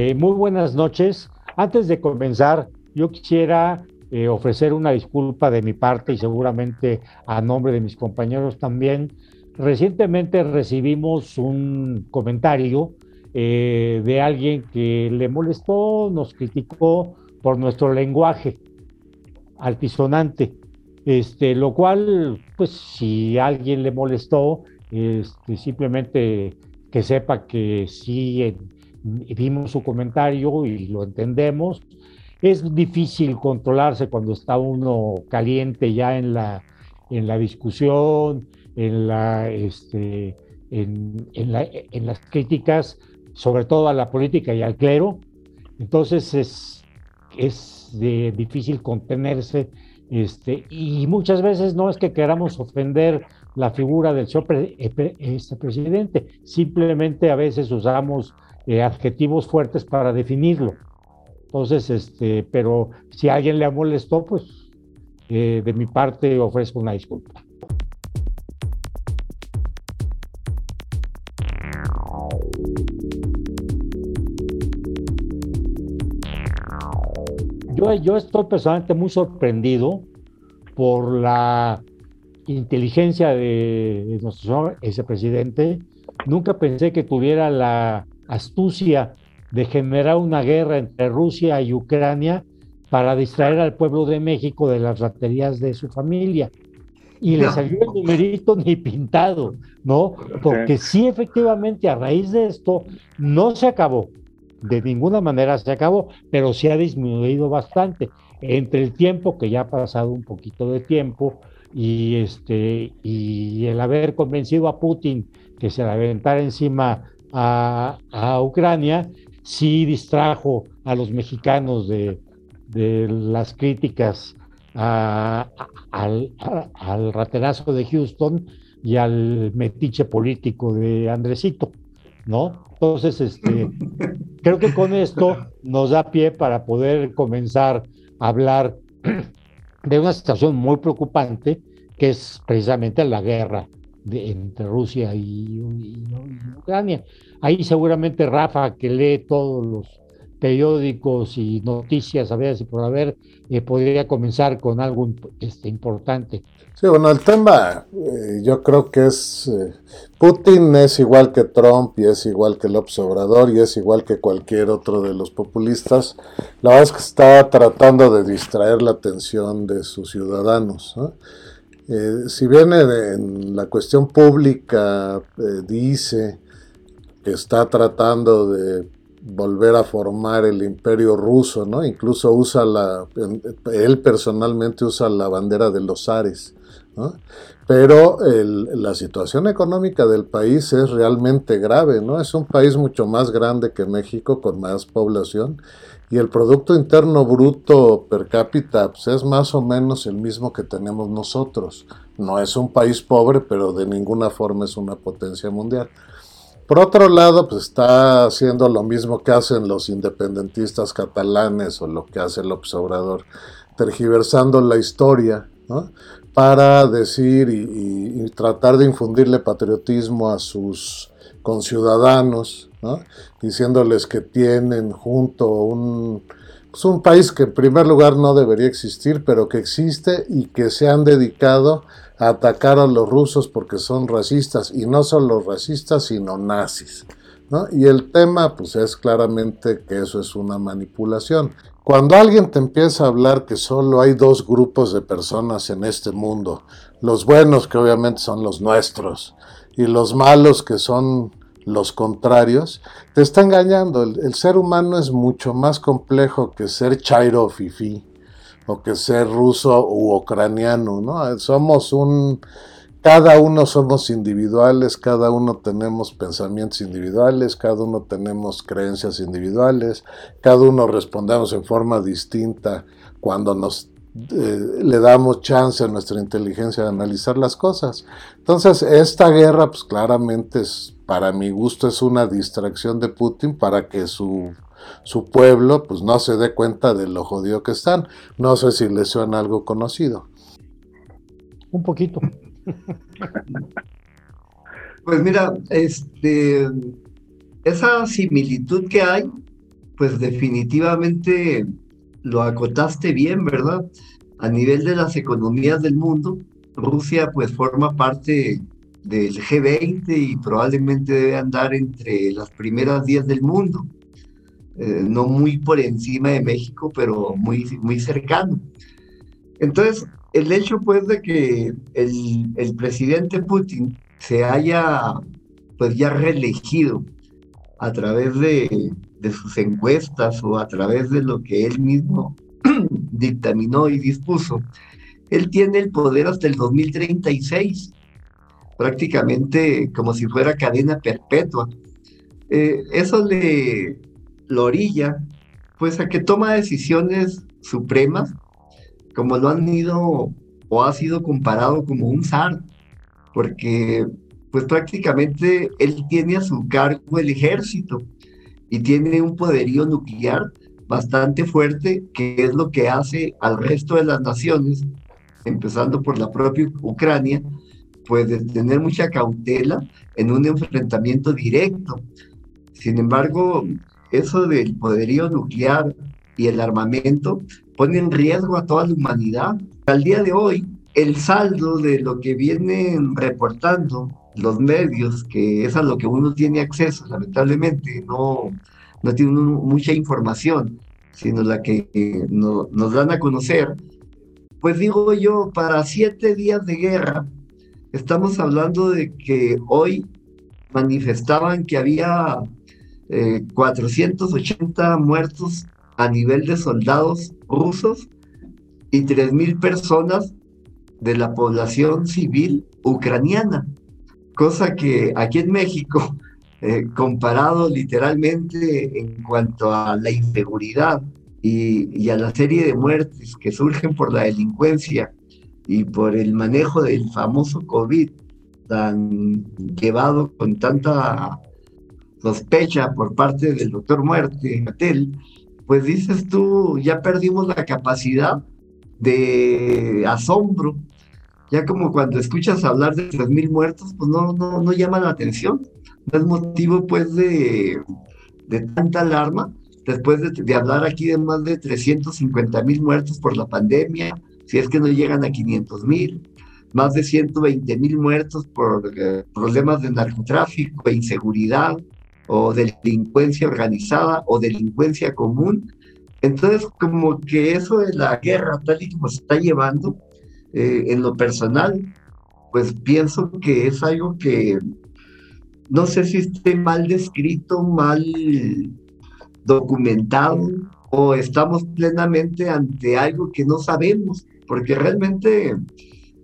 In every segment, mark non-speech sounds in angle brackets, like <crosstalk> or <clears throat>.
Eh, muy buenas noches. Antes de comenzar, yo quisiera eh, ofrecer una disculpa de mi parte y seguramente a nombre de mis compañeros también. Recientemente recibimos un comentario eh, de alguien que le molestó, nos criticó por nuestro lenguaje altisonante, este, lo cual, pues si a alguien le molestó, este, simplemente que sepa que sí vimos su comentario y lo entendemos. Es difícil controlarse cuando está uno caliente ya en la, en la discusión, en, la, este, en, en, las críticas, sobre todo a la política y al clero. Entonces es, es de, difícil contenerse este, y muchas veces no es que queramos ofender la figura del señor eh, este presidente, simplemente a veces usamos eh, adjetivos fuertes para definirlo. Entonces, este, pero si alguien le molestó, pues eh, de mi parte ofrezco una disculpa. Yo, yo estoy personalmente muy sorprendido por la inteligencia de, nuestro señor presidente. Nunca pensé que tuviera la astucia de generar una guerra entre Rusia y Ucrania para distraer al pueblo de México de las raterías de su familia. Y le salió el numerito ni pintado, ¿no? Porque sí, efectivamente, a raíz de esto, no se acabó, de ninguna manera se acabó, pero sí ha disminuido bastante. Entre el tiempo, que ya ha pasado un poquito de tiempo, y, este, y el haber convencido a Putin que se le aventara encima a, Ucrania, sí distrajo a los mexicanos de, las críticas al, raterazo de Houston y al metiche político de Andresito, ¿no? Entonces, este, <laughs> creo que con esto nos da pie para poder comenzar a hablar <clears throat> de una situación muy preocupante, que es precisamente la guerra entre Rusia y, Ucrania. Ahí seguramente Rafa, que lee todos los periódicos y noticias a ver si por haber, eh, podría comenzar con algo este, importante. Sí, bueno, el tema eh, yo creo que es, eh, Putin es igual que Trump y es igual que López Obrador y es igual que cualquier otro de los populistas. La verdad es que está tratando de distraer la atención de sus ciudadanos. Si viene en la cuestión pública, dice que está tratando de volver a formar el imperio ruso, ¿no? Incluso usa la, él personalmente usa la bandera de los Ares, ¿no? Pero la situación económica del país es realmente grave, ¿no? Es un país mucho más grande que México, con más población, y el Producto Interno Bruto per cápita pues, es más o menos el mismo que tenemos nosotros. No es un país pobre, pero de ninguna forma es una potencia mundial. Por otro lado, pues está haciendo lo mismo que hacen los independentistas catalanes o lo que hace el observador, tergiversando la historia, para decir y, tratar de infundirle patriotismo a sus conciudadanos, diciéndoles que tienen junto un, pues un país que en primer lugar no debería existir, pero que existe y que se han dedicado atacar a los rusos porque son racistas, y no solo racistas, sino nazis. ¿no? Y el tema, pues es claramente que eso es una manipulación. Cuando alguien te empieza a hablar que solo hay dos grupos de personas en este mundo, los buenos que obviamente son los nuestros, y los malos que son los contrarios, te está engañando. El, ser humano es mucho más complejo que ser chairo fifi o que ser ruso u ucraniano, ¿no? Somos un, cada uno somos individuales, cada uno tenemos pensamientos individuales, cada uno tenemos creencias individuales, cada uno respondemos en forma distinta cuando nos eh, le damos chance a nuestra inteligencia de analizar las cosas. Entonces, esta guerra, pues claramente es, para mi gusto, es una distracción de Putin para que su su pueblo pues no se dé cuenta de lo jodido que están. No sé si les suena algo conocido. Un poquito. Pues mira, este, esa similitud que hay pues definitivamente lo acotaste bien, ¿verdad? A nivel de las economías del mundo, Rusia pues forma parte del G20 y probablemente debe andar entre las primeras 10 del mundo. Eh, no muy por encima de México, pero muy, muy cercano. Entonces, el hecho pues de que el, el presidente Putin se haya pues ya reelegido a través de, de sus encuestas o a través de lo que él mismo <clears throat> dictaminó y dispuso, él tiene el poder hasta el 2036, prácticamente como si fuera cadena perpetua. Eh, eso le lo orilla, pues a que toma decisiones supremas, como lo han ido o ha sido comparado como un zar, porque pues prácticamente él tiene a su cargo el ejército y tiene un poderío nuclear bastante fuerte, que es lo que hace al resto de las naciones, empezando por la propia Ucrania, pues tener mucha cautela en un enfrentamiento directo. Sin embargo, eso del poderío nuclear y el armamento pone en riesgo a toda la humanidad. Al día de hoy, el saldo de lo que vienen reportando los medios, que es a lo que uno tiene acceso, lamentablemente, no, no tiene mucha información, sino la que nos dan a conocer, pues digo yo, para siete días de guerra, estamos hablando de que hoy manifestaban que había 480 eh, muertos a nivel de soldados rusos y 3.000 personas de la población civil ucraniana, cosa que aquí en México, <laughs> eh, comparado literalmente en cuanto a la inseguridad y, y a la serie de muertes que surgen por la delincuencia y por el manejo del famoso COVID tan llevado con tanta sospecha por parte del doctor Muerte, Matel, pues dices tú, ya perdimos la capacidad de asombro. Ya como cuando escuchas hablar de 3.000 muertos, pues no, no, no llama la atención. No es motivo pues de, de tanta alarma después de, de, hablar aquí de más de 350 mil muertos por la pandemia, si es que no llegan a 500 mil, más de 120 mil muertos por eh, problemas de narcotráfico e inseguridad, o delincuencia organizada o delincuencia común. Entonces, como que eso de la guerra, tal y como se está llevando, eh, en lo personal, pues pienso que es algo que no sé si esté mal descrito, mal documentado, o estamos plenamente ante algo que no sabemos, porque realmente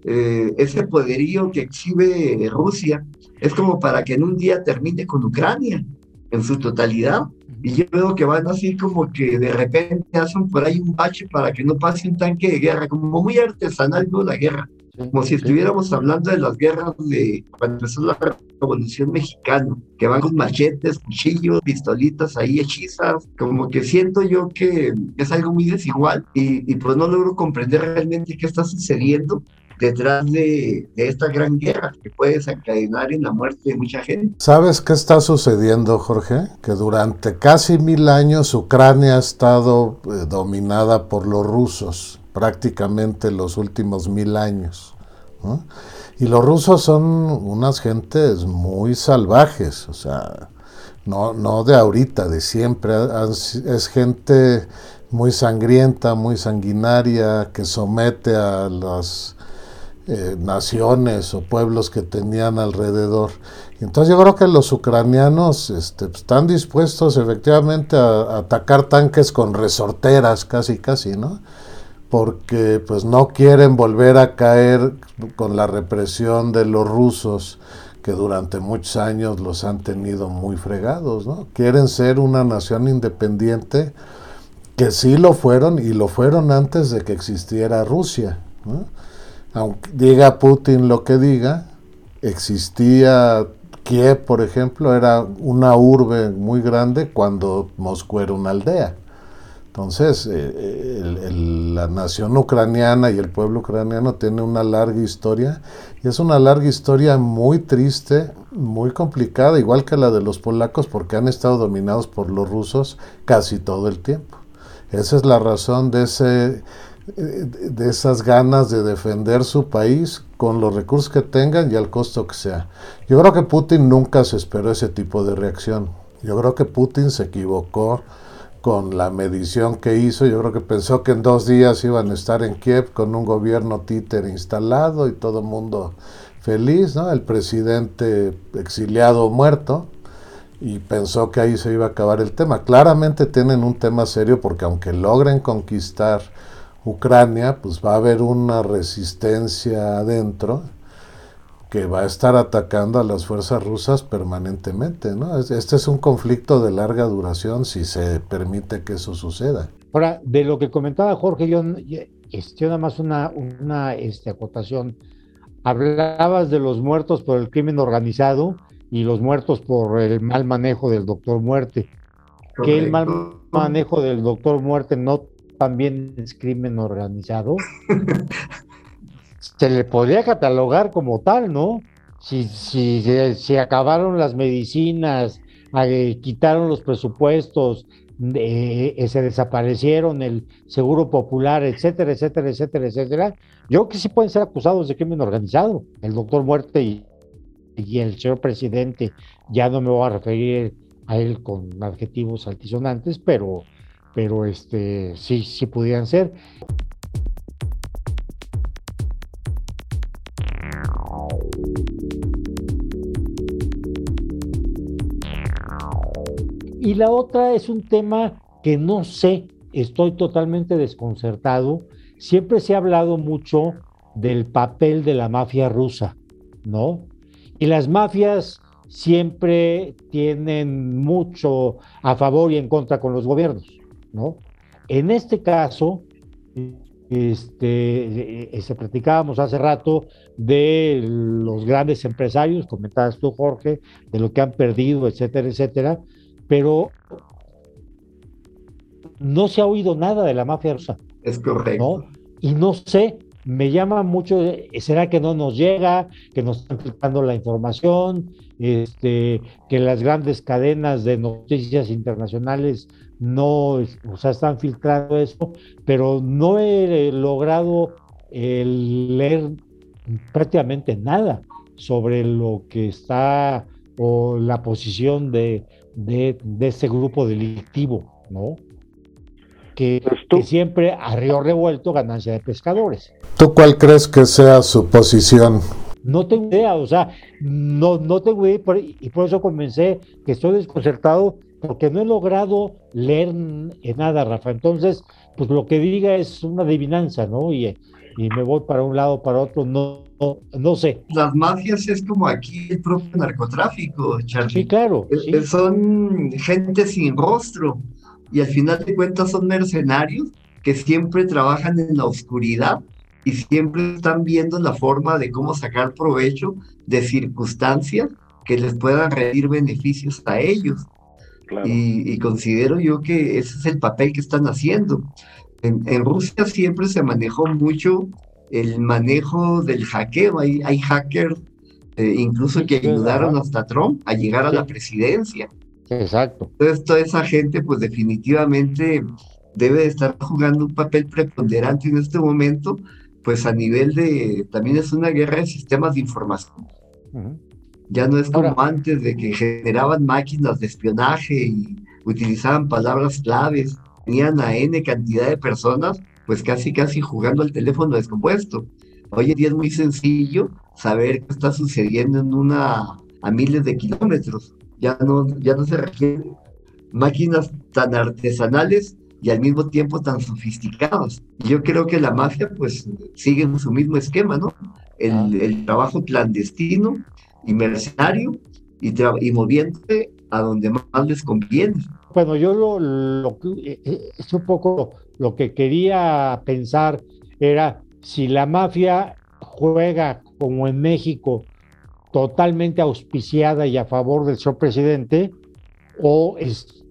eh, ese poderío que exhibe Rusia es como para que en un día termine con Ucrania en su totalidad. Y yo veo que van así como que de repente hacen por ahí un bache para que no pase un tanque de guerra, como muy artesanal ¿no? la guerra. Como si estuviéramos hablando de las guerras de cuando empezó la Revolución Mexicana, que van con machetes, cuchillos, pistolitas ahí hechizas. Como que siento yo que es algo muy desigual y, y pues no logro comprender realmente qué está sucediendo detrás de, esta gran guerra que puede desencadenar en la muerte de mucha gente. ¿Sabes qué está sucediendo, Jorge? Que durante casi mil años Ucrania ha estado eh, dominada por los rusos, prácticamente los últimos mil años. Y los rusos son unas gentes muy salvajes, o sea, no, no de ahorita, de siempre, es gente muy sangrienta, muy sanguinaria, que somete a las eh, naciones o pueblos que tenían alrededor. Entonces yo creo que los ucranianos este, pues, están dispuestos efectivamente a, atacar tanques con resorteras, casi, casi, ¿no? Porque pues no quieren volver a caer con la represión de los rusos que durante muchos años los han tenido muy fregados, ¿no? Quieren ser una nación independiente que sí lo fueron y lo fueron antes de que existiera Rusia, ¿no? Aunque diga Putin lo que diga, existía Kiev, por ejemplo, era una urbe muy grande cuando Moscú era una aldea. Entonces, eh, la nación ucraniana y el pueblo ucraniano tiene una larga historia y es una larga historia muy triste, muy complicada, igual que la de los polacos, porque han estado dominados por los rusos casi todo el tiempo. Esa es la razón de, ese, de esas ganas de defender su país con los recursos que tengan y al costo que sea. Yo creo que Putin nunca se esperó ese tipo de reacción. Yo creo que Putin se equivocó con la medición que hizo. Yo creo que pensó que en dos días iban a estar en Kiev con un gobierno títer instalado y todo el mundo feliz, ¿no? El presidente exiliado muerto y pensó que ahí se iba a acabar el tema. Claramente tienen un tema serio porque aunque logren conquistar Ucrania, pues va a haber una resistencia adentro que va a estar atacando a las fuerzas rusas permanentemente. ¿no? Este es un conflicto de larga duración si se permite que eso suceda. Ahora, de lo que comentaba Jorge, yo, este, nada más una, una este, acotación. Hablabas de los muertos por el crimen organizado y los muertos por el mal manejo del doctor Muerte. Que el mal manejo del doctor Muerte no también es crimen organizado. se le podría catalogar como tal, ¿no? Si, si, acabaron las medicinas, eh, quitaron los presupuestos, eh, se desaparecieron el seguro popular, etcétera, etcétera, etcétera, etcétera, yo creo que sí pueden ser acusados de crimen organizado. El doctor Muerte y el señor presidente, ya no me voy a referir a él con adjetivos altisonantes, pero, pero este, sí, sí pudieran ser. Y la otra es un tema que no sé, estoy totalmente desconcertado. Siempre se ha hablado mucho del papel de la mafia rusa, ¿no? Y las mafias siempre tienen mucho a favor y en contra con los gobiernos, ¿no? En este caso, este, eh, se platicábamos hace rato de los grandes empresarios, comentabas tú, Jorge, de lo que han perdido, etcétera, etcétera, pero no se ha oído nada de la mafia rusa. Es correcto. Y no sé, me llama mucho, ¿será que no nos llega, que nos están filtrando la información, este, que las grandes cadenas de noticias internacionales no, o sea, están filtrando eso, pero no he logrado leer prácticamente nada sobre lo que está o la posición de, de, ese grupo delictivo, ¿no? Que, pues siempre a río revuelto ganancia de pescadores. ¿Tú cuál crees que sea su posición? No tengo idea, o sea, no, no tengo idea y por eso comencé que estoy desconcertado porque no he logrado leer en nada, Rafa. Entonces, pues lo que diga es una adivinanza, ¿no? Y, y me voy para un lado, para otro, no, no, sé. Las mafias es como aquí el propio narcotráfico, Charlie. Sí, claro. Son gente sin rostro y al final de cuentas son mercenarios que siempre trabajan en la oscuridad y siempre están viendo la forma de cómo sacar provecho de circunstancias que les puedan rendir beneficios a ellos. Y, considero yo que ese es el papel que están haciendo. En, Rusia siempre se manejó mucho el manejo del hackeo. Hay, hay hackers eh, incluso que ayudaron hasta Trump a llegar a la presidencia. Exacto. Entonces toda esa gente pues definitivamente debe de estar jugando un papel preponderante en este momento, pues a nivel de, también es una guerra de sistemas de información. Ya no es como antes de que generaban máquinas de espionaje y utilizaban palabras claves, tenían a N cantidad de personas, pues casi casi jugando al teléfono descompuesto. Hoy en día es muy sencillo saber qué está sucediendo en una a miles de kilómetros. Ya no, ya no se requieren máquinas tan artesanales y al mismo tiempo tan sofisticadas. Yo creo que la mafia pues sigue en su mismo esquema, ¿no? El, ah. el trabajo clandestino y mercenario y, y moviéndose a donde más les conviene. Bueno, yo lo, lo eh, eh, es un poco lo que quería pensar era si la mafia juega como en México totalmente auspiciada y a favor del señor presidente o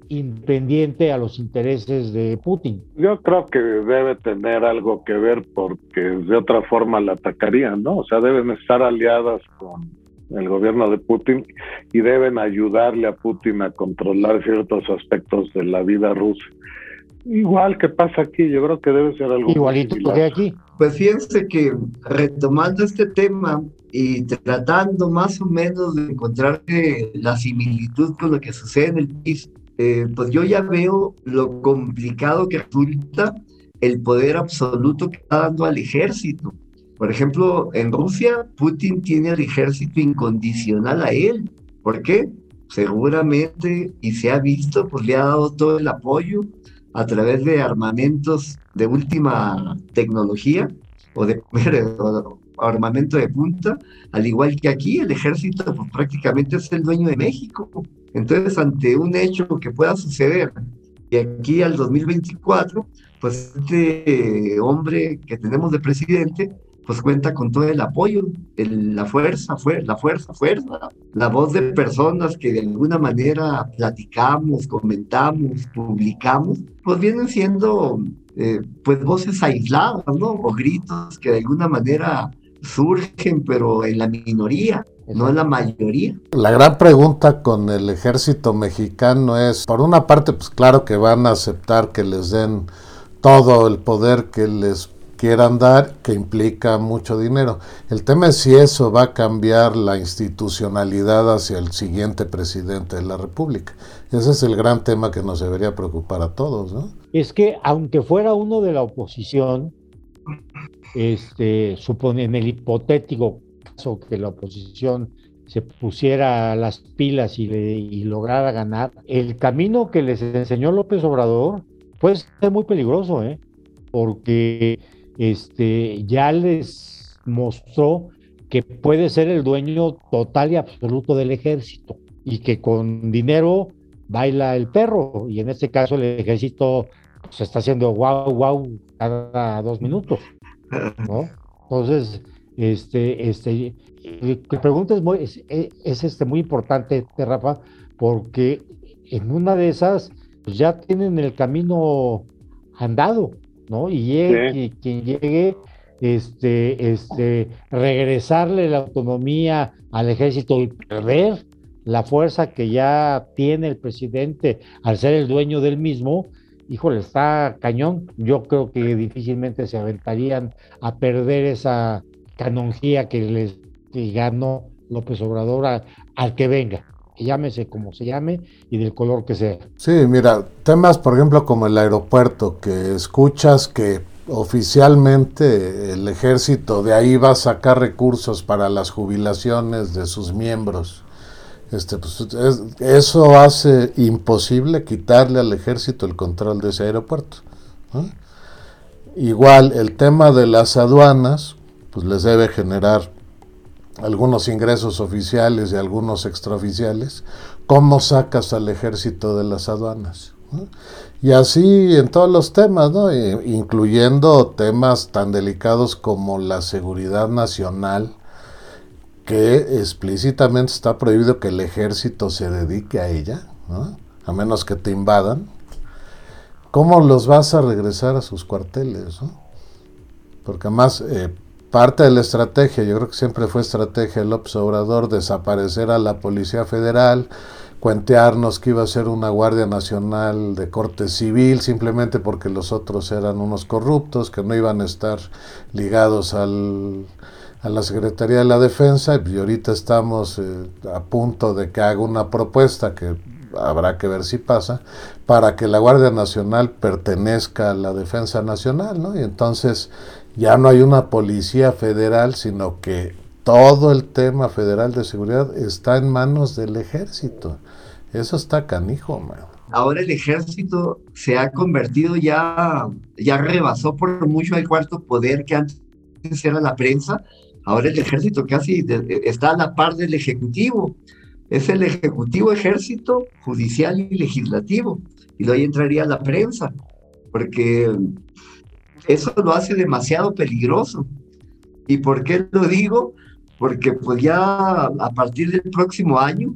independiente a los intereses de Putin. Yo creo que debe tener algo que ver porque de otra forma la atacarían, ¿no? O sea, deben estar aliadas con el gobierno de Putin y deben ayudarle a Putin a controlar ciertos aspectos de la vida rusa. Igual que pasa aquí, yo creo que debe ser algo igualito que aquí. Pues fíjense que retomando este tema y tratando más o menos de encontrar la similitud con lo que sucede en el país, eh, pues yo ya veo lo complicado que resulta el poder absoluto que está dando al ejército. Por ejemplo, en Rusia, Putin tiene al ejército incondicional a él. ¿Por qué? Seguramente, y se ha visto, pues le ha dado todo el apoyo a través de armamentos de última tecnología o de <laughs> armamento de punta, al igual que aquí el ejército pues, prácticamente es el dueño de México. Entonces, ante un hecho que pueda suceder, y aquí al 2024, pues este hombre que tenemos de presidente, pues cuenta con todo el apoyo, la fuerza, la fuerza, fuerza, la voz de personas que de alguna manera platicamos, comentamos, publicamos, pues vienen siendo eh, pues voces aisladas, ¿no? O gritos que de alguna manera surgen, pero en la minoría, no en la mayoría. La gran pregunta con el ejército mexicano es, por una parte, pues claro que van a aceptar que les den todo el poder que les quieran dar, que implica mucho dinero. El tema es si eso va a cambiar la institucionalidad hacia el siguiente presidente de la República. Ese es el gran tema que nos debería preocupar a todos, ¿no? Es que aunque fuera uno de la oposición, este, supone en el hipotético caso que la oposición se pusiera las pilas y, y lograra ganar, el camino que les enseñó López Obrador puede ser muy peligroso, ¿eh? porque este, ya les mostró que puede ser el dueño total y absoluto del ejército y que con dinero baila el perro y en este caso el ejército se está haciendo guau guau cada dos minutos, ¿no? Entonces, este, este, que pregunta es, muy, es, este, muy importante, Rafa, porque en una de esas pues, ya tienen el camino andado, ¿no? Y, quien llegue, este, este, regresarle la autonomía al ejército y perder la fuerza que ya tiene el presidente al ser el dueño del mismo, híjole, está cañón. Yo creo que difícilmente se aventarían a perder esa canonjía que les ganó López Obrador al que venga llámese como se llame y del color que sea. Sí, mira, temas por ejemplo como el aeropuerto, que escuchas que oficialmente el ejército de ahí va a sacar recursos para las jubilaciones de sus miembros. Este, pues, eso hace imposible quitarle al ejército el control de ese aeropuerto. Igual el tema de las aduanas, pues les debe generar algunos ingresos oficiales y algunos extraoficiales, ¿cómo sacas al ejército de las aduanas? Y así en todos los temas, ¿no? E, incluyendo temas tan delicados como la seguridad nacional, que explícitamente está prohibido que el ejército se dedique a ella, a menos que te invadan. ¿Cómo los vas a regresar a sus cuarteles? Porque además eh, parte de la estrategia, yo creo que siempre fue estrategia del Obrador, desaparecer a la Policía Federal, cuentearnos que iba a ser una Guardia Nacional de corte civil, simplemente porque los otros eran unos corruptos, que no iban a estar ligados al, a la Secretaría de la Defensa, y ahorita estamos eh, a punto de que haga una propuesta que habrá que ver si pasa, para que la Guardia Nacional pertenezca a la Defensa Nacional, ¿no? Y entonces ya no hay una policía federal, sino que todo el tema federal de seguridad está en manos del ejército. Eso está canijo, man. Ahora el ejército se ha convertido ya, ya rebasó por mucho el cuarto poder que antes era la prensa. Ahora el ejército casi está a la par del ejecutivo. Es el ejecutivo, ejército, judicial y legislativo. Y luego ahí entraría la prensa, porque eso lo hace demasiado peligroso. ¿Y por qué lo digo? Porque pues ya a partir del próximo año,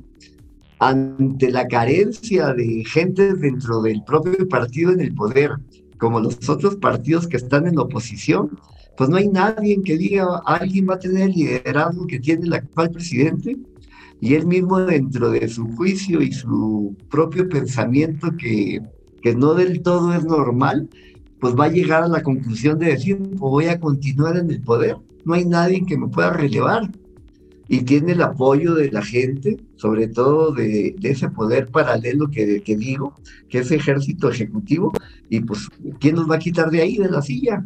ante la carencia de gente dentro del propio partido en el poder, como los otros partidos que están en oposición, pues no hay nadie que diga, alguien va a tener el liderazgo que tiene el actual presidente, y él mismo dentro de su juicio y su propio pensamiento que, que no del todo es normal, pues va a llegar a la conclusión de decir, pues voy a continuar en el poder, no hay nadie que me pueda relevar y tiene el apoyo de la gente, sobre todo de, ese poder paralelo que, que, digo, que es ejército ejecutivo, y pues, ¿quién nos va a quitar de ahí, de la silla?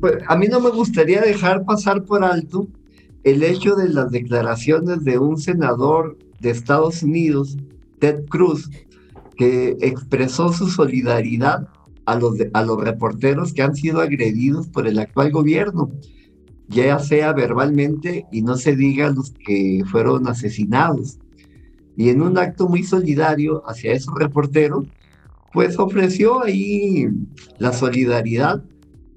Pues a mí no me gustaría dejar pasar por alto el hecho de las declaraciones de un senador de Estados Unidos, Ted Cruz, que expresó su solidaridad a los, a los reporteros que han sido agredidos por el actual gobierno, ya sea verbalmente y no se diga los que fueron asesinados. Y en un acto muy solidario hacia esos reporteros, pues ofreció ahí la solidaridad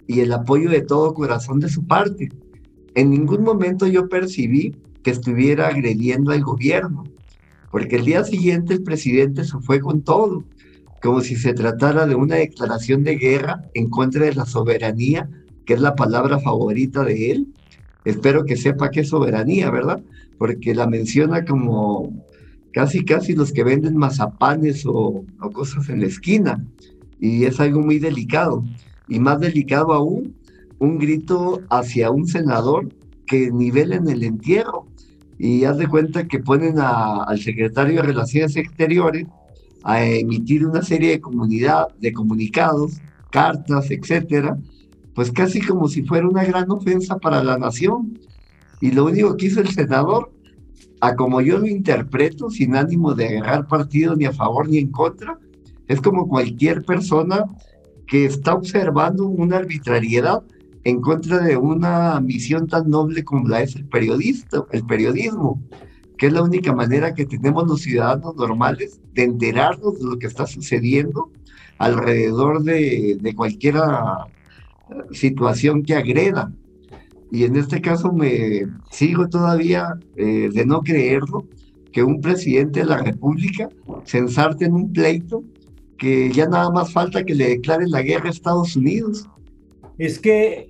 y el apoyo de todo corazón de su parte. En ningún momento yo percibí que estuviera agrediendo al gobierno porque el día siguiente el presidente se fue con todo, como si se tratara de una declaración de guerra en contra de la soberanía, que es la palabra favorita de él. Espero que sepa qué es soberanía, ¿verdad? Porque la menciona como casi, casi los que venden mazapanes o, o cosas en la esquina. Y es algo muy delicado. Y más delicado aún, un grito hacia un senador que nivela en el entierro y haz de cuenta que ponen al secretario de Relaciones Exteriores a emitir una serie de, comunidad, de comunicados, cartas, etcétera, pues casi como si fuera una gran ofensa para la nación. Y lo único que hizo el senador, a como yo lo interpreto, sin ánimo de agarrar partido ni a favor ni en contra, es como cualquier persona que está observando una arbitrariedad en contra de una misión tan noble como la es el periodista, el periodismo, que es la única manera que tenemos los ciudadanos normales de enterarnos de lo que está sucediendo alrededor de, de cualquier ah, situación que agreda. Y en este caso me sigo todavía eh, de no creerlo, que un presidente de la República se ensarte en un pleito que ya nada más falta que le declaren la guerra a Estados Unidos es que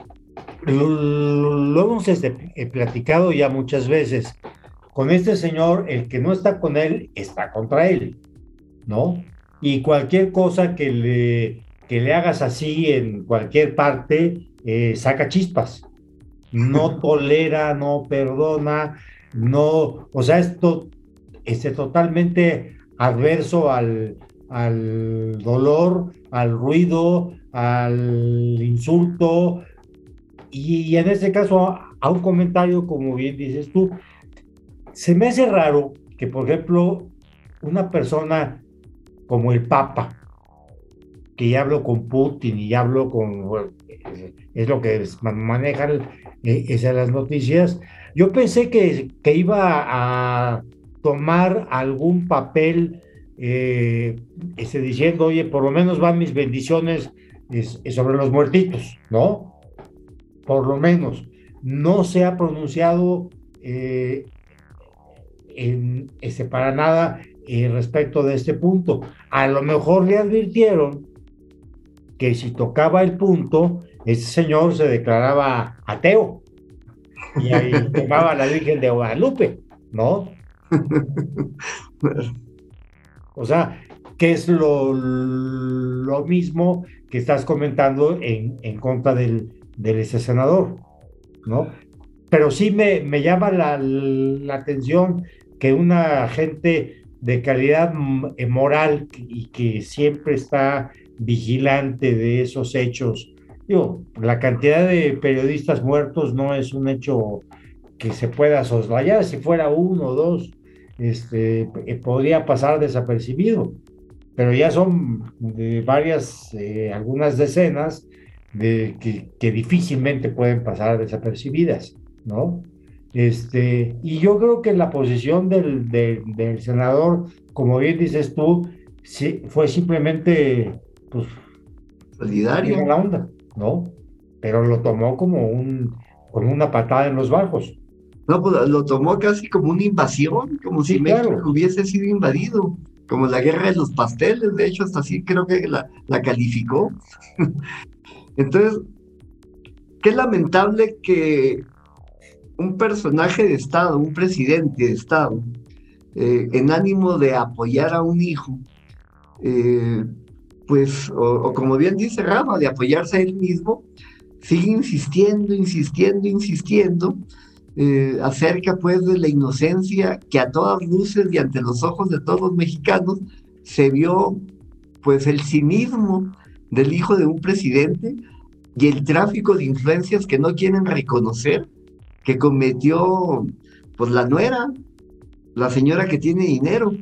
lo, hemos este, eh, platicado ya muchas veces. Con este señor, el que no está con él, está contra él, ¿no? Y cualquier cosa que le, que le hagas así en cualquier parte, eh, saca chispas. No <laughs> tolera, no perdona, no, o sea, esto es totalmente adverso al, al dolor, al ruido, al insulto. Y, en este caso a, un comentario, como bien dices tú, se me hace raro que, por ejemplo, una persona como el Papa, que ya habló con Putin y ya habló con, es lo que manejan eh, esas las noticias, yo pensé que, que iba a tomar algún papel eh, este, diciendo, oye, por lo menos van mis bendiciones es, sobre los muertitos, ¿no? Por lo menos. No se ha pronunciado eh, en, este, para nada eh, respecto de este punto. A lo mejor le advirtieron que si tocaba el punto, ese señor se declaraba ateo y ahí <laughs> tomaba la Virgen de Guadalupe, ¿no? <laughs> O sea, ¿qué es lo, lo mismo que estás comentando en, contra del, del ese senador, ¿no? Pero sí me, llama la, atención que una gente de calidad moral y que siempre está vigilante de esos hechos, digo, la cantidad de periodistas muertos no es un hecho que se pueda soslayar, si fuera uno o dos, este, eh, podría pasar desapercibido pero ya son de varias, eh, algunas decenas de que, difícilmente pueden pasar desapercibidas, ¿no? Este, y yo creo que la posición del, del, senador, como bien dices tú, sí, fue simplemente pues, Solidaria. la onda, ¿no? Pero lo tomó como un, como una patada en los bajos. No, pues lo tomó casi como una invasión, como si México hubiese sido invadido, como la guerra de los pasteles, de hecho, hasta así creo que la, calificó. <laughs> Entonces, qué lamentable que un personaje de Estado, un presidente de Estado, eh, en ánimo de apoyar a un hijo, eh, pues, o, como bien dice Rafa, de apoyarse a él mismo, sigue insistiendo, insistiendo, insistiendo eh, acerca pues de la inocencia que a todas luces y ante los ojos de todos los mexicanos se vio pues el cinismo del hijo de un presidente y el tráfico de influencias que no quieren reconocer que cometió pues la nuera, la señora que tiene dinero.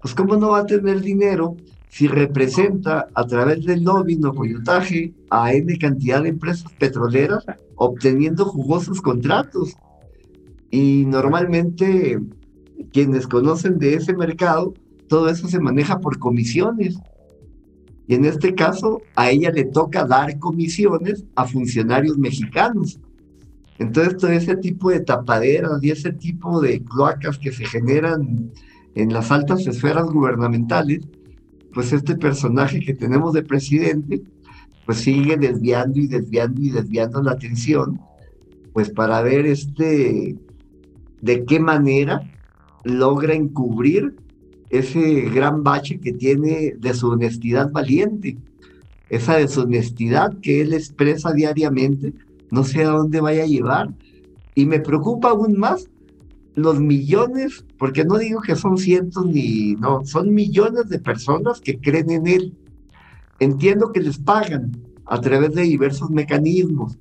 Pues cómo no va a tener dinero si representa a través del lobby no coyotaje a N cantidad de empresas petroleras obteniendo jugosos contratos. Y normalmente quienes conocen de ese mercado, todo eso se maneja por comisiones. Y en este caso, a ella le toca dar comisiones a funcionarios mexicanos. Entonces, todo ese tipo de tapaderas y ese tipo de cloacas que se generan en las altas esferas gubernamentales, pues este personaje que tenemos de presidente, pues sigue desviando y desviando y desviando la atención, pues para ver este, de qué manera logra encubrir ese gran bache que tiene de su honestidad valiente, esa deshonestidad que él expresa diariamente, no sé a dónde vaya a llevar. Y me preocupa aún más los millones, porque no digo que son cientos ni, no, son millones de personas que creen en él. Entiendo que les pagan a través de diversos mecanismos,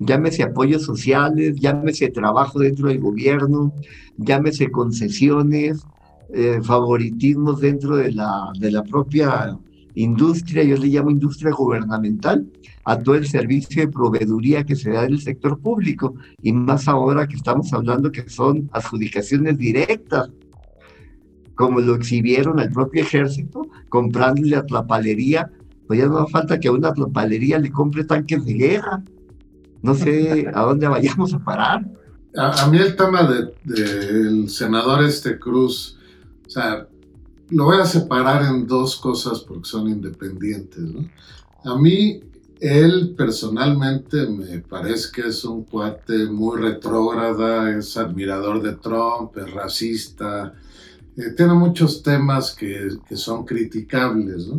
llámese apoyos sociales, llámese trabajo dentro del gobierno, llámese concesiones, eh, favoritismos dentro de la, de la propia industria, yo le llamo industria gubernamental, a todo el servicio de proveeduría que se da en el sector público, y más ahora que estamos hablando que son adjudicaciones directas, como lo exhibieron al propio ejército, comprándole a la palería, pues ya no falta que a una palería le compre tanques de guerra. No sé a dónde vayamos a parar. A, mí el tema del senador este Cruz, o sea, lo voy a separar en dos cosas porque son independientes. ¿no? A mí, él personalmente me parece que es un cuate muy retrógrada, es admirador de Trump, es racista, eh, tiene muchos temas que, que son criticables. ¿no?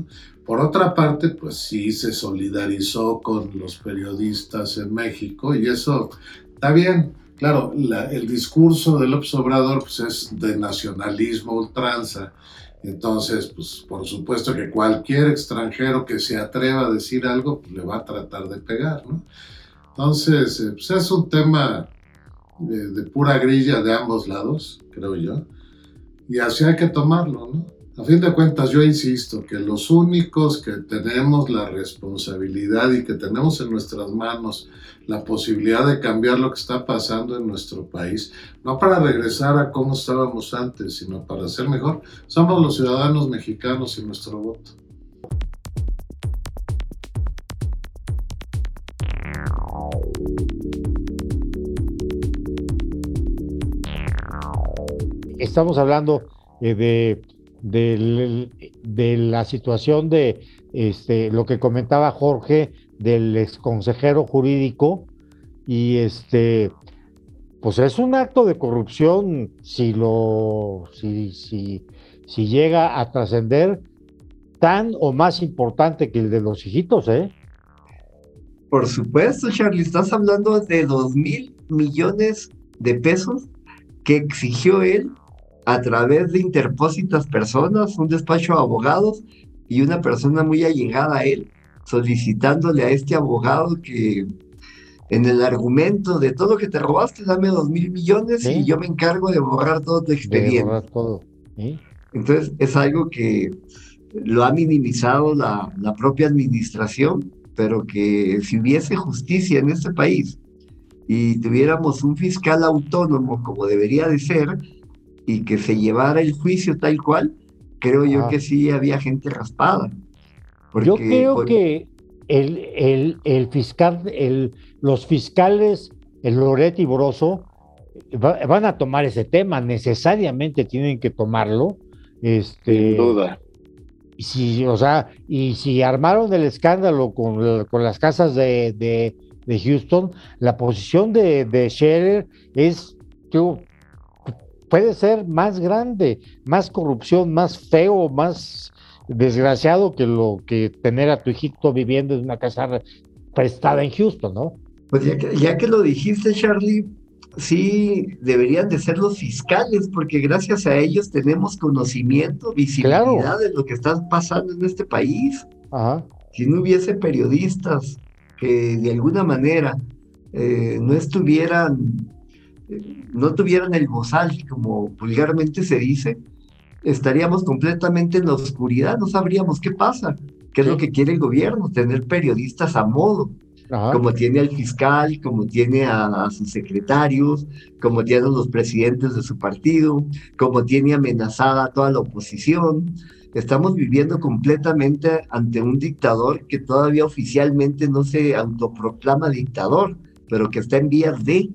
Por otra parte, pues sí se solidarizó con los periodistas en México y eso está bien, Claro, el discurso del observador pues, es de nacionalismo ultranza. Entonces, pues por supuesto que cualquier extranjero que se atreva a decir algo, pues, le va a tratar de pegar, ¿no? Entonces, eh, pues es un tema de, de, pura grilla de ambos lados, creo yo. Y así hay que tomarlo, ¿no? A fin de cuentas, yo insisto que los únicos que tenemos la responsabilidad y que tenemos en nuestras manos la posibilidad de cambiar lo que está pasando en nuestro país, no para regresar a cómo estábamos antes, sino para ser mejor, somos los ciudadanos mexicanos y nuestro voto. Estamos hablando eh, de la situación de este, lo que comentaba Jorge del ex consejero jurídico y este pues es un acto de corrupción si lo si, si, si llega a trascender tan o más importante que el de los hijitos, ¿eh? Por supuesto, Charlie, estás hablando de dos mil millones de pesos que exigió él a través de interpósitas personas, un despacho de abogados y una persona muy allegada a él, solicitándole a este abogado que en el argumento de todo lo que te robaste, dame dos mil millones y yo me encargo de borrar todo tu expediente. Todo. Entonces es algo que lo ha minimizado la, la propia administración, pero que si hubiese justicia en este país y tuviéramos un fiscal autónomo como debería de ser, y que se llevara el juicio tal cual, creo yo ah. que sí había gente raspada. yo creo que el, el, fiscal, el, los fiscales, el Loretti y Broso, van a tomar ese tema, necesariamente tienen que tomarlo. Este, Sin duda. Y si, o sea, y si armaron el escándalo con, con las casas de, de, Houston, la posición de, de Scherer es, puede ser más grande, más corrupción, más feo, más desgraciado que lo que tener a tu hijito viviendo en una casa prestada en Houston, ¿no? Pues ya que, ya que lo dijiste, Charlie, sí deberían de ser los fiscales, porque gracias a ellos tenemos conocimiento, visibilidad de lo que está pasando en este país. Si no hubiese periodistas que de alguna manera eh, no estuvieran, no tuvieran el bozal, como vulgarmente se dice, estaríamos completamente en la oscuridad, no sabríamos qué pasa, qué es lo que quiere el gobierno, tener periodistas a modo, como tiene al fiscal, como tiene a, sus secretarios, como tiene a los presidentes de su partido, como tiene amenazada a toda la oposición. Estamos viviendo completamente ante un dictador que todavía oficialmente no se autoproclama dictador, pero que está en vías de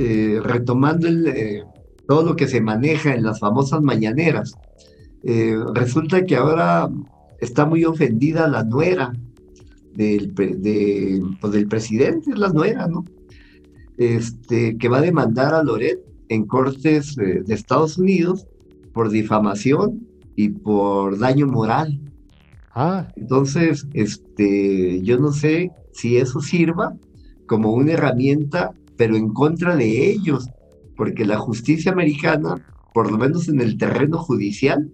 Eh, retomando eh, todo lo que se maneja en las famosas mañaneras, eh, resulta que ahora está muy ofendida la nuera del, de, pues, del presidente, es la nuera, ¿no? Este, que va a demandar a Loret en cortes de Estados Unidos por difamación y por daño moral. Ah. Entonces, este, yo no sé si eso sirva como una herramienta pero en contra de ellos, porque la justicia americana, por lo menos en el terreno judicial,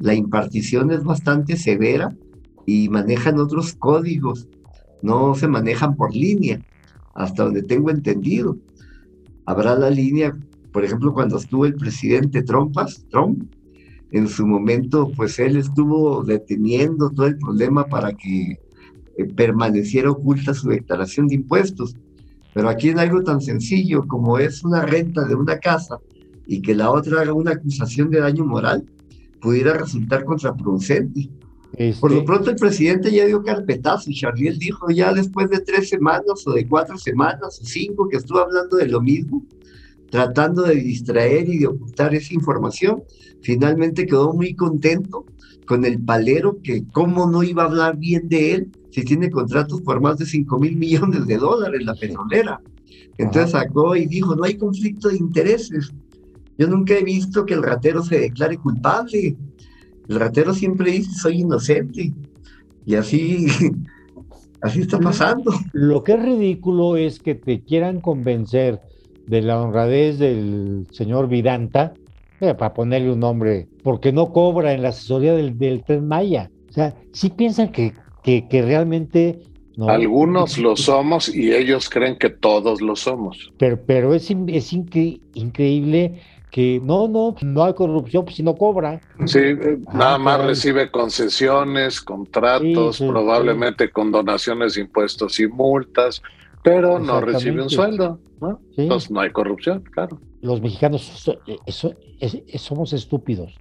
la impartición es bastante severa y manejan otros códigos, no se manejan por línea, hasta donde tengo entendido. Habrá la línea, por ejemplo, cuando estuvo el presidente Trumpas, Trump, en su momento, pues él estuvo deteniendo todo el problema para que eh, permaneciera oculta su declaración de impuestos. Pero aquí en algo tan sencillo como es una renta de una casa y que la otra haga una acusación de daño moral, pudiera resultar contraproducente. Por lo este pronto el presidente ya dio carpetazo y Charliel dijo ya después de tres semanas o de cuatro semanas o cinco que estuvo hablando de lo mismo, tratando de distraer y de ocultar esa información, finalmente quedó muy contento con el palero que cómo no iba a hablar bien de él si tiene contratos por más de 5 mil millones de dólares la petrolera. Entonces sacó y dijo, no hay conflicto de intereses. Yo nunca he visto que el ratero se declare culpable. El ratero siempre dice, soy inocente. Y así, <laughs> así está pasando. Lo que es ridículo es que te quieran convencer de la honradez del señor Vidanta, eh, para ponerle un nombre, porque no cobra en la asesoría del, del Tren Maya. O sea, sí piensan que que, realmente... Algunos lo somos y ellos creen que todos lo somos. Pero, pero es, es increíble que no, no, no hay corrupción pues, si no cobra. Sí, ah, nada más recibe concesiones, contratos, probablemente con donaciones, impuestos y multas, pero no recibe un sueldo, ¿no? Entonces no hay corrupción, claro. Los mexicanos somos estúpidos.